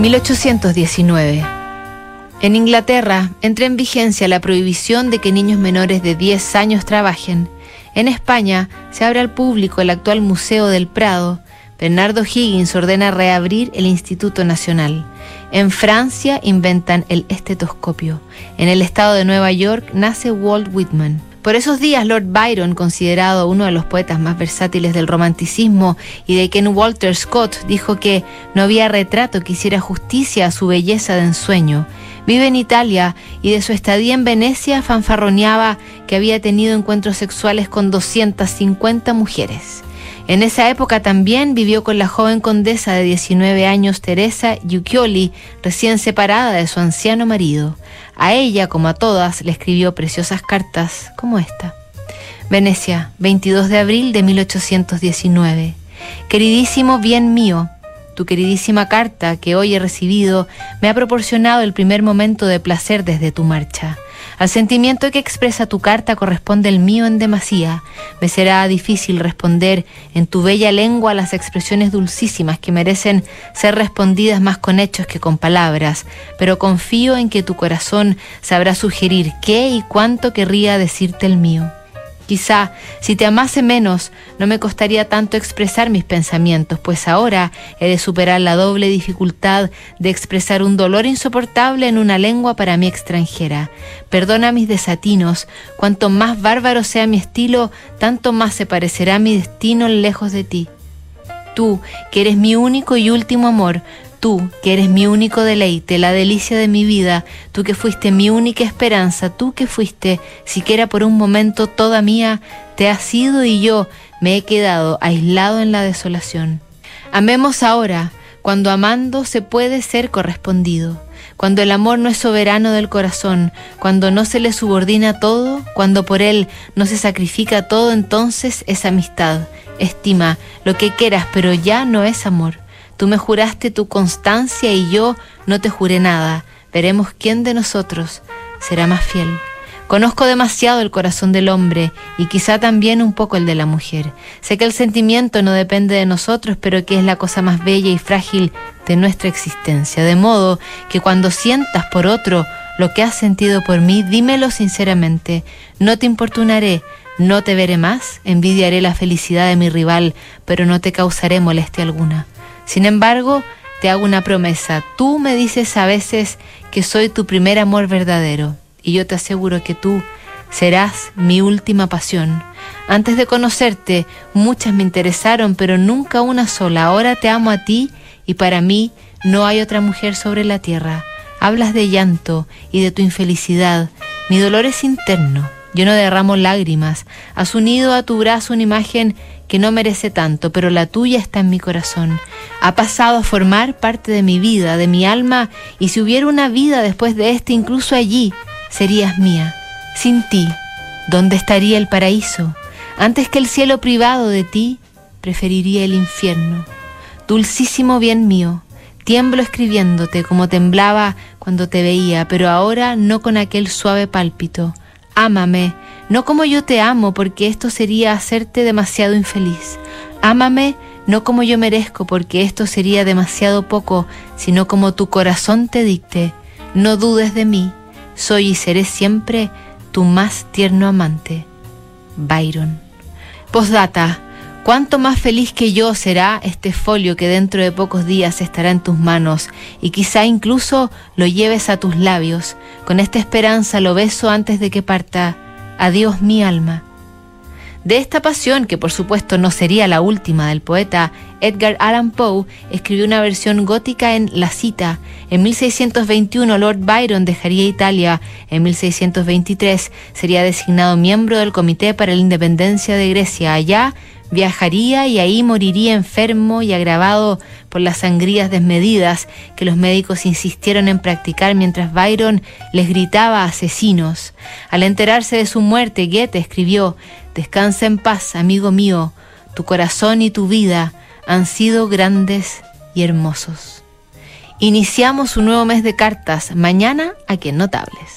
1819. En Inglaterra entra en vigencia la prohibición de que niños menores de 10 años trabajen. En España se abre al público el actual Museo del Prado. Bernardo Higgins ordena reabrir el Instituto Nacional. En Francia inventan el estetoscopio. En el estado de Nueva York nace Walt Whitman. Por esos días, Lord Byron, considerado uno de los poetas más versátiles del romanticismo y de quien Walter Scott dijo que no había retrato que hiciera justicia a su belleza de ensueño. Vive en Italia y de su estadía en Venecia fanfarroneaba que había tenido encuentros sexuales con 250 mujeres. En esa época también vivió con la joven condesa de 19 años Teresa Giucchioli, recién separada de su anciano marido. A ella, como a todas, le escribió preciosas cartas como esta. Venecia, 22 de abril de 1819. Queridísimo bien mío, tu queridísima carta que hoy he recibido me ha proporcionado el primer momento de placer desde tu marcha. Al sentimiento que expresa tu carta corresponde el mío en demasía. Me será difícil responder en tu bella lengua las expresiones dulcísimas que merecen ser respondidas más con hechos que con palabras, pero confío en que tu corazón sabrá sugerir qué y cuánto querría decirte el mío. Quizá, si te amase menos, no me costaría tanto expresar mis pensamientos, pues ahora he de superar la doble dificultad de expresar un dolor insoportable en una lengua para mí extranjera. Perdona mis desatinos, cuanto más bárbaro sea mi estilo, tanto más se parecerá mi destino lejos de ti. Tú, que eres mi único y último amor, Tú, que eres mi único deleite, la delicia de mi vida, tú que fuiste mi única esperanza, tú que fuiste, siquiera por un momento, toda mía, te has sido y yo me he quedado aislado en la desolación. Amemos ahora, cuando amando se puede ser correspondido, cuando el amor no es soberano del corazón, cuando no se le subordina todo, cuando por él no se sacrifica todo, entonces es amistad. Estima lo que quieras, pero ya no es amor. Tú me juraste tu constancia y yo no te juré nada. Veremos quién de nosotros será más fiel. Conozco demasiado el corazón del hombre y quizá también un poco el de la mujer. Sé que el sentimiento no depende de nosotros, pero que es la cosa más bella y frágil de nuestra existencia. De modo que cuando sientas por otro lo que has sentido por mí, dímelo sinceramente. No te importunaré, no te veré más, envidiaré la felicidad de mi rival, pero no te causaré molestia alguna. Sin embargo, te hago una promesa. Tú me dices a veces que soy tu primer amor verdadero y yo te aseguro que tú serás mi última pasión. Antes de conocerte, muchas me interesaron, pero nunca una sola. Ahora te amo a ti y para mí no hay otra mujer sobre la tierra. Hablas de llanto y de tu infelicidad. Mi dolor es interno. Yo no derramo lágrimas. Has unido a tu brazo una imagen que no merece tanto, pero la tuya está en mi corazón. Ha pasado a formar parte de mi vida, de mi alma, y si hubiera una vida después de este, incluso allí, serías mía. Sin ti, ¿dónde estaría el paraíso? Antes que el cielo privado de ti, preferiría el infierno. Dulcísimo bien mío, tiemblo escribiéndote como temblaba cuando te veía, pero ahora no con aquel suave pálpito. Ámame, no como yo te amo, porque esto sería hacerte demasiado infeliz. Ámame no como yo merezco, porque esto sería demasiado poco, sino como tu corazón te dicte. No dudes de mí, soy y seré siempre tu más tierno amante. Byron. Postdata. Cuánto más feliz que yo será este folio que dentro de pocos días estará en tus manos y quizá incluso lo lleves a tus labios. Con esta esperanza lo beso antes de que parta Adiós mi alma. De esta pasión, que por supuesto no sería la última del poeta, Edgar Allan Poe escribió una versión gótica en La cita. En 1621 Lord Byron dejaría Italia. En 1623 sería designado miembro del Comité para la Independencia de Grecia. Allá viajaría y ahí moriría enfermo y agravado por las sangrías desmedidas que los médicos insistieron en practicar mientras Byron les gritaba asesinos. Al enterarse de su muerte, Goethe escribió, Descansa en paz, amigo mío, tu corazón y tu vida han sido grandes y hermosos. Iniciamos un nuevo mes de cartas, mañana aquí en Notables.